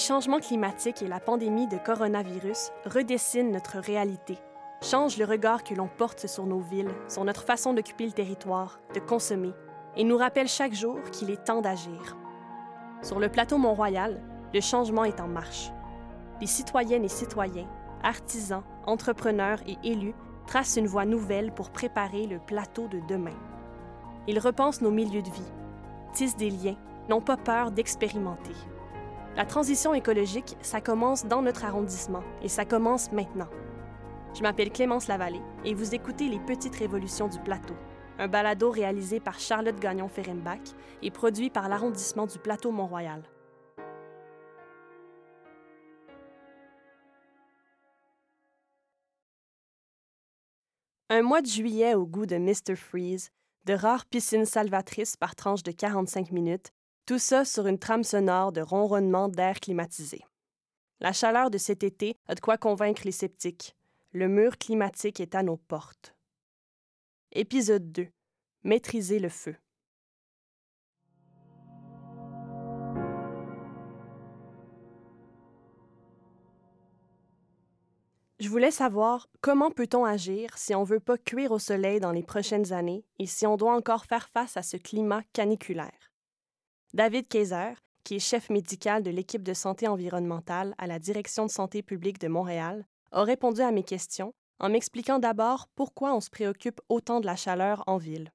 Les changements climatiques et la pandémie de coronavirus redessinent notre réalité, changent le regard que l'on porte sur nos villes, sur notre façon d'occuper le territoire, de consommer, et nous rappellent chaque jour qu'il est temps d'agir. Sur le plateau Mont-Royal, le changement est en marche. Les citoyennes et citoyens, artisans, entrepreneurs et élus tracent une voie nouvelle pour préparer le plateau de demain. Ils repensent nos milieux de vie, tissent des liens, n'ont pas peur d'expérimenter. La transition écologique, ça commence dans notre arrondissement et ça commence maintenant. Je m'appelle Clémence Lavallée et vous écoutez Les Petites Révolutions du Plateau, un balado réalisé par Charlotte Gagnon-Ferrenbach et produit par l'arrondissement du Plateau Mont-Royal. Un mois de juillet au goût de Mr. Freeze, de rares piscines salvatrices par tranche de 45 minutes, tout ça sur une trame sonore de ronronnement d'air climatisé. La chaleur de cet été a de quoi convaincre les sceptiques. Le mur climatique est à nos portes. Épisode 2. Maîtriser le feu. Je voulais savoir comment peut-on agir si on veut pas cuire au soleil dans les prochaines années et si on doit encore faire face à ce climat caniculaire? David Kayser, qui est chef médical de l'équipe de santé environnementale à la Direction de santé publique de Montréal, a répondu à mes questions en m'expliquant d'abord pourquoi on se préoccupe autant de la chaleur en ville.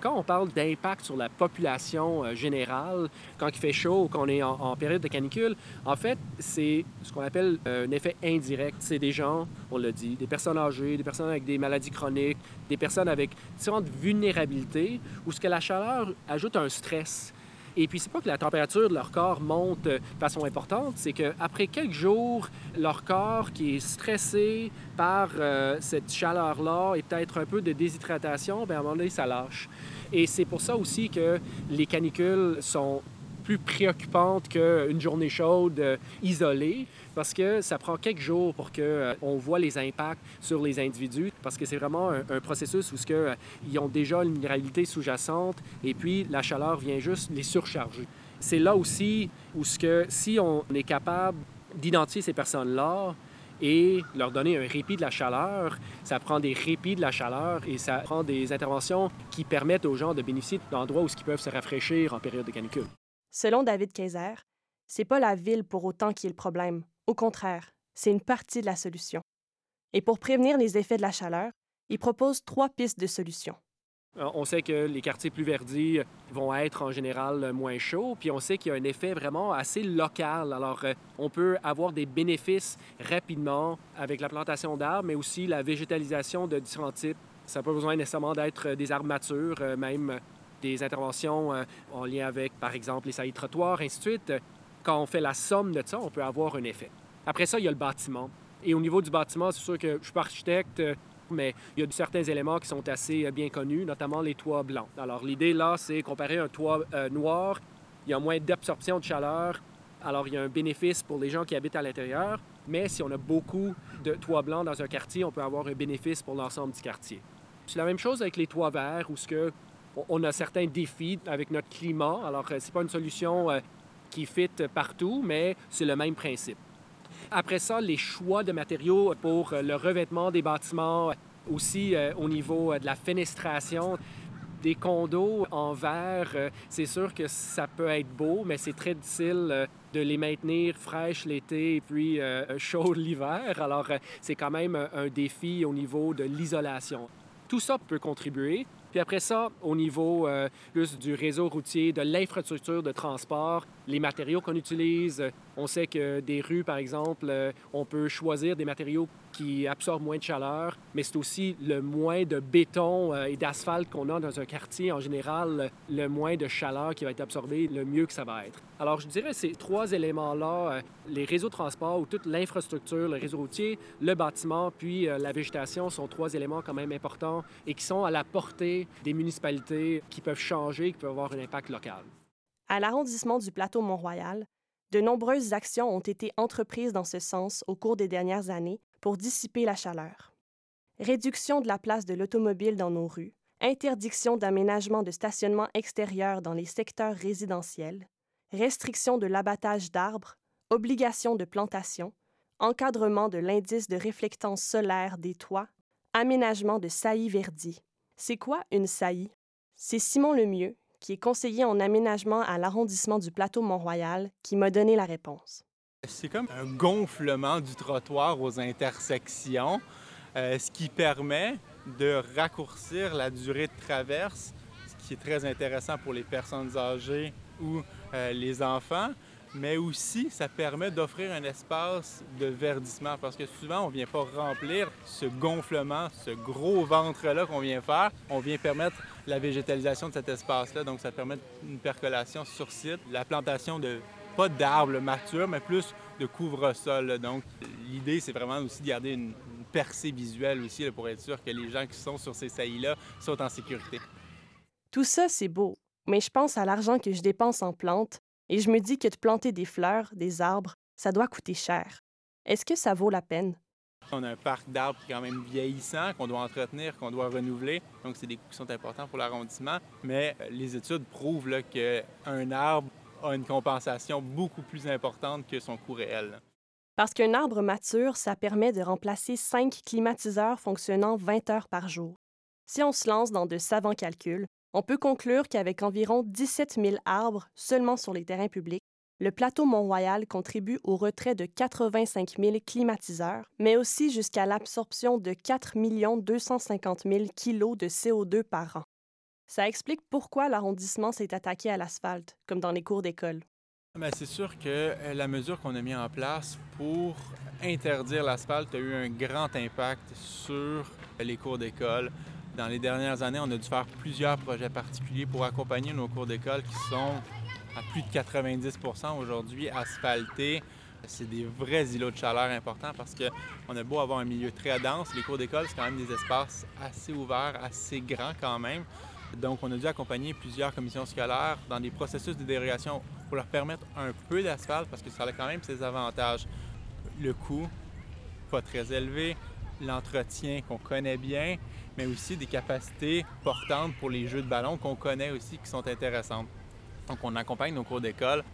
Quand on parle d'impact sur la population euh, générale, quand il fait chaud ou qu'on est en, période de canicule, en fait, c'est ce qu'on appelle euh, un effet indirect. C'est des gens, on l'a dit, des personnes âgées, des personnes avec des maladies chroniques, des personnes avec différentes vulnérabilités, où ce que la chaleur ajoute un stress. Et puis, c'est pas que la température de leur corps monte de façon importante, c'est qu'après quelques jours, leur corps qui est stressé par euh, cette chaleur-là et peut-être un peu de déshydratation, bien, à un moment donné, ça lâche. Et c'est pour ça aussi que les canicules sont plus préoccupante qu'une journée chaude euh, isolée parce que ça prend quelques jours pour qu'on euh, voit les impacts sur les individus parce que c'est vraiment un, processus où que, euh, ils ont déjà une minéralité sous-jacente et puis la chaleur vient juste les surcharger. C'est là aussi où que, si on est capable d'identifier ces personnes-là, et leur donner un répit de la chaleur. Ça prend des répits de la chaleur et ça prend des interventions qui permettent aux gens de bénéficier d'endroits où ils peuvent se rafraîchir en période de canicule. Selon David Kayser, c'est pas la ville pour autant qui est le problème. Au contraire, c'est une partie de la solution. Et pour prévenir les effets de la chaleur, il propose trois pistes de solutions. Euh, on sait que les quartiers plus verdis vont être en général moins chauds, puis on sait qu'il y a un effet vraiment assez local. Alors, euh, on peut avoir des bénéfices rapidement avec la plantation d'arbres, mais aussi la végétalisation de différents types. Ça n'a pas besoin nécessairement d'être des armatures, euh, même des interventions euh, en lien avec, par exemple, les saillies trottoirs, ainsi de suite, quand on fait la somme de ça, on peut avoir un effet. Après ça, il y a le bâtiment. Et au niveau du bâtiment, c'est sûr que je suis pas architecte, euh, mais il y a certains éléments qui sont assez euh, bien connus, notamment les toits blancs. Alors l'idée là, c'est comparer un toit noir, il y a moins d'absorption de chaleur, alors il y a un bénéfice pour les gens qui habitent à l'intérieur, mais si on a beaucoup de toits blancs dans un quartier, on peut avoir un bénéfice pour l'ensemble du quartier. C'est la même chose avec les toits verts, où ce que on a certains défis avec notre climat. Alors, euh, ce n'est pas une solution euh, qui fit partout, mais c'est le même principe. Après ça, les choix de matériaux pour euh, le revêtement des bâtiments, aussi au niveau de la fenestration. Des condos en verre, c'est sûr que ça peut être beau, mais c'est très difficile de les maintenir fraîches l'été et puis chaudes l'hiver. Alors, c'est quand même un défi au niveau de l'isolation. Tout ça peut contribuer. Puis après ça, au niveau euh, du réseau routier, de l'infrastructure de transport, les matériaux qu'on utilise, on sait que des rues, par exemple, euh, on peut choisir des matériaux qui absorbe moins de chaleur, mais c'est aussi le moins de béton euh, et d'asphalte qu'on a dans un quartier. En général, le moins de chaleur qui va être absorbée, le mieux que ça va être. Alors, je dirais ces trois éléments-là, euh, les réseaux de transport ou toute l'infrastructure, le réseau routier, le bâtiment, puis euh, la végétation sont trois éléments quand même importants et qui sont à la portée des municipalités qui peuvent changer, qui peuvent avoir un impact local. À l'arrondissement du plateau Mont-Royal, de nombreuses actions ont été entreprises dans ce sens au cours des dernières années pour dissiper la chaleur. Réduction de la place de l'automobile dans nos rues, interdiction d'aménagement de stationnement extérieur dans les secteurs résidentiels, restriction de l'abattage d'arbres, obligation de plantation, encadrement de l'indice de réflectance solaire des toits, aménagement de saillies verdies. C'est quoi une saillie? C'est Simon Lemieux, qui est conseiller en aménagement à l'arrondissement du plateau Mont-Royal, qui m'a donné la réponse. C'est comme un gonflement du trottoir aux intersections, euh, ce qui permet de raccourcir la durée de traverse, ce qui est très intéressant pour les personnes âgées ou euh, les enfants, mais aussi ça permet d'offrir un espace de verdissement parce que souvent on ne vient pas remplir ce gonflement, ce gros ventre-là qu'on vient faire. On vient permettre la végétalisation de cet espace-là, donc ça permet une percolation sur site, la plantation de pas d'arbres matures, mais plus de couvre-sol. Donc l'idée c'est vraiment aussi de garder une, percée visuelle aussi pour être sûr que les gens qui sont sur ces saillies-là sont en sécurité. Tout ça, c'est beau, mais je pense à l'argent que je dépense en plantes et je me dis que de planter des fleurs, des arbres, ça doit coûter cher. Est-ce que ça vaut la peine? On a un parc d'arbres qui est quand même vieillissant, qu'on doit entretenir, qu'on doit renouveler. Donc, c'est des coûts qui sont importants pour l'arrondissement. Mais euh, les études prouvent qu'un arbre a une compensation beaucoup plus importante que son coût réel. Parce qu'un arbre mature, ça permet de remplacer cinq climatiseurs fonctionnant 20 heures par jour. Si on se lance dans de savants calculs, on peut conclure qu'avec environ 17 000 arbres seulement sur les terrains publics, le plateau Mont-Royal contribue au retrait de 85 000 climatiseurs, mais aussi jusqu'à l'absorption de 4 250 000 kilos de CO2 par an. Ça explique pourquoi l'arrondissement s'est attaqué à l'asphalte, comme dans les cours d'école. C'est sûr que euh, la mesure qu'on a mise en place pour interdire l'asphalte a eu un grand impact sur les cours d'école. Dans les dernières années, on a dû faire plusieurs projets particuliers pour accompagner nos cours d'école qui sont à plus de 90% aujourd'hui asphaltés. C'est des vrais îlots de chaleur importants parce qu'on a beau avoir un milieu très dense, les cours d'école, c'est quand même des espaces assez ouverts, assez grands quand même. Donc, on a dû accompagner plusieurs commissions scolaires dans des processus de dérogation pour leur permettre un peu d'asphalte parce que ça a quand même ses avantages. Le coût, pas très élevé, l'entretien qu'on connaît bien, mais aussi des capacités portantes pour les jeux de ballon qu'on connaît aussi qui sont intéressantes. Donc, on accompagne nos cours d'école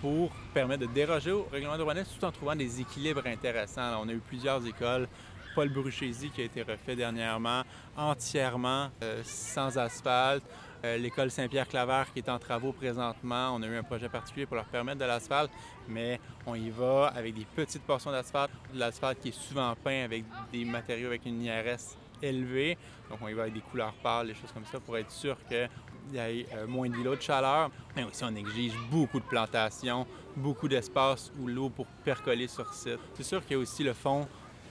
pour permettre de déroger au règlement d'urbanisme tout en trouvant des équilibres intéressants. on a eu plusieurs écoles. Paul Bruchézy qui a été refait dernièrement, entièrement euh, sans asphalte. Euh, l'école Saint-Pierre-Claver qui est en travaux présentement. On a eu un projet particulier pour leur permettre de l'asphalte, mais on y va avec des petites portions d'asphalte, de l'asphalte qui est souvent peint avec des matériaux avec une IRS élevée. Donc on y va avec des couleurs pâles, des choses comme ça pour être sûr qu'il y ait euh, moins d'îlots de chaleur. Mais aussi on exige beaucoup de plantations, beaucoup d'espace où l'eau pour percoler sur site. C'est sûr qu'il y a aussi le fonds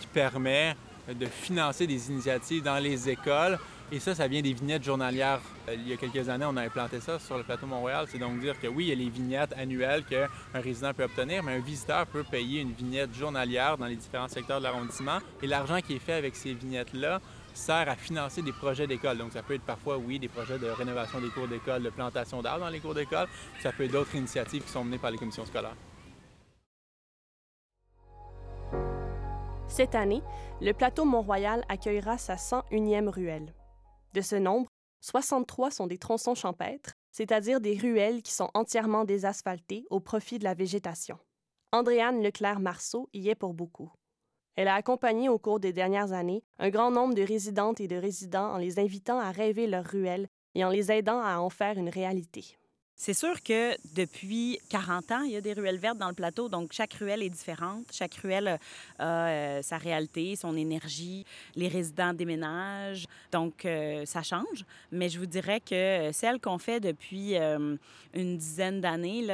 qui permet de financer des initiatives dans les écoles et ça, ça vient des vignettes journalières. Euh, il y a quelques années, on a implanté ça sur le plateau Montréal. C'est donc dire que oui, il y a les vignettes annuelles qu'un résident peut obtenir, mais un visiteur peut payer une vignette journalière dans les différents secteurs de l'arrondissement. Et l'argent qui est fait avec ces vignettes-là sert à financer des projets d'école. Donc, ça peut être parfois, oui, des projets de rénovation des cours d'école, de plantation d'arbres dans les cours d'école. Ça peut être d'autres initiatives qui sont menées par les commissions scolaires. Cette année, le plateau Mont-Royal accueillera sa 101e ruelle. De ce nombre, 63 sont des tronçons champêtres, c'est-à-dire des ruelles qui sont entièrement désasphaltées au profit de la végétation. Andréane Leclerc-Marceau y est pour beaucoup. Elle a accompagné au cours des dernières années un grand nombre de résidentes et de résidents en les invitant à rêver leurs ruelles et en les aidant à en faire une réalité. C'est sûr que depuis 40 ans, il y a des ruelles vertes dans le plateau, donc chaque ruelle est différente. Chaque ruelle a euh, sa réalité, son énergie. Les résidents déménagent, donc euh, ça change. Mais je vous dirais que celles qu'on fait depuis euh, une dizaine d'années,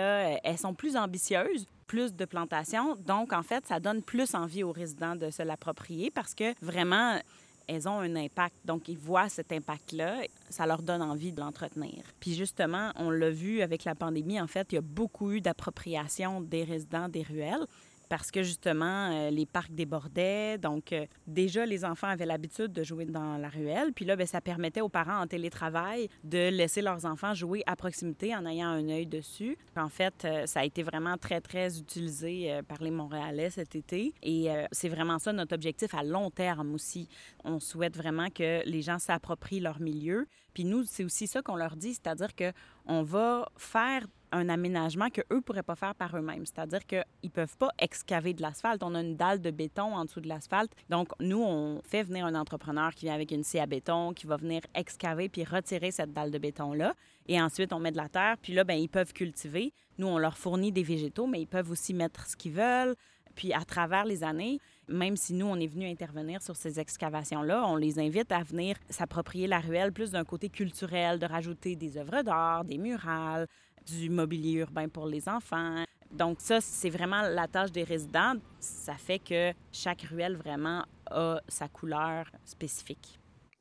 elles sont plus ambitieuses plus de plantations. Donc, en fait, ça donne plus envie aux résidents de se l'approprier parce que vraiment, elles ont un impact. Donc, ils voient cet impact-là, ça leur donne envie de l'entretenir. Puis justement, on l'a vu avec la pandémie, en fait, il y a beaucoup eu d'appropriation des résidents des ruelles parce que justement, euh, les parcs débordaient. Donc, euh, déjà, les enfants avaient l'habitude de jouer dans la ruelle. Puis là, bien, ça permettait aux parents en télétravail de laisser leurs enfants jouer à proximité en ayant un œil dessus. En fait, euh, ça a été vraiment très, très utilisé par les Montréalais cet été. Et c'est vraiment ça notre objectif à long terme aussi. On souhaite vraiment que les gens s'approprient leur milieu. Puis nous, c'est aussi ça qu'on leur dit, c'est-à-dire que on va faire un aménagement qu'eux ne pourraient pas faire par eux-mêmes. C'est-à-dire qu'ils peuvent pas excaver de l'asphalte. On a une dalle de béton en dessous de l'asphalte. Donc, nous, on fait venir un entrepreneur qui vient avec une scie à béton, qui va venir excaver puis retirer cette dalle de béton-là. Et ensuite, on met de la terre. Puis là, ben, ils peuvent cultiver. Nous, on leur fournit des végétaux, mais ils peuvent aussi mettre ce qu'ils veulent. Puis à travers les années, même si nous, on est venu intervenir sur ces excavations-là, on les invite à venir s'approprier la ruelle plus d'un côté culturel, de rajouter des œuvres d'art, des murales, du mobilier urbain pour les enfants. Donc ça, c'est vraiment la tâche des résidents. Ça fait que chaque ruelle vraiment a sa couleur spécifique.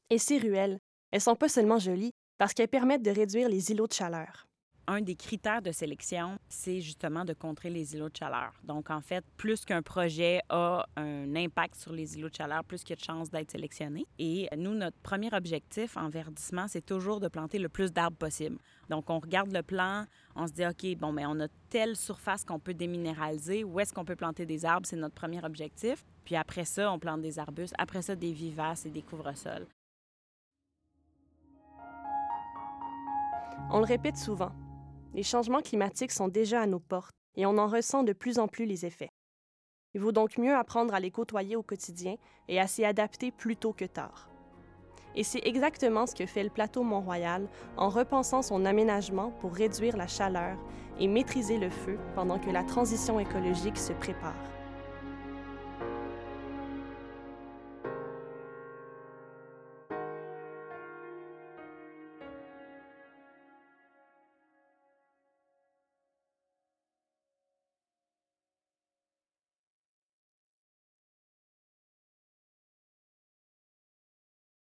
Et ces ruelles, elles sont pas seulement jolies parce qu'elles permettent de réduire les îlots de chaleur un des critères de sélection, c'est justement de contrer les îlots de chaleur. Donc, en fait, plus qu'un projet a un impact sur les îlots de chaleur, plus qu'il y a de chances d'être sélectionné. Et nous, notre premier objectif en verdissement, c'est toujours de planter le plus d'arbres possible. Donc, on regarde le plan, on se dit, OK, bon, mais on a telle surface qu'on peut déminéraliser. Où est-ce qu'on peut planter des arbres? C'est notre premier objectif. Puis après ça, on plante des arbustes. Après ça, des vivaces et des couvre-sols. On le répète souvent, les changements climatiques sont déjà à nos portes et on en ressent de plus en plus les effets. Il vaut donc mieux apprendre à les côtoyer au quotidien et à s'y adapter plus tôt que tard. Et c'est exactement ce que fait le plateau Mont-Royal en repensant son aménagement pour réduire la chaleur et maîtriser le feu pendant que la transition écologique se prépare.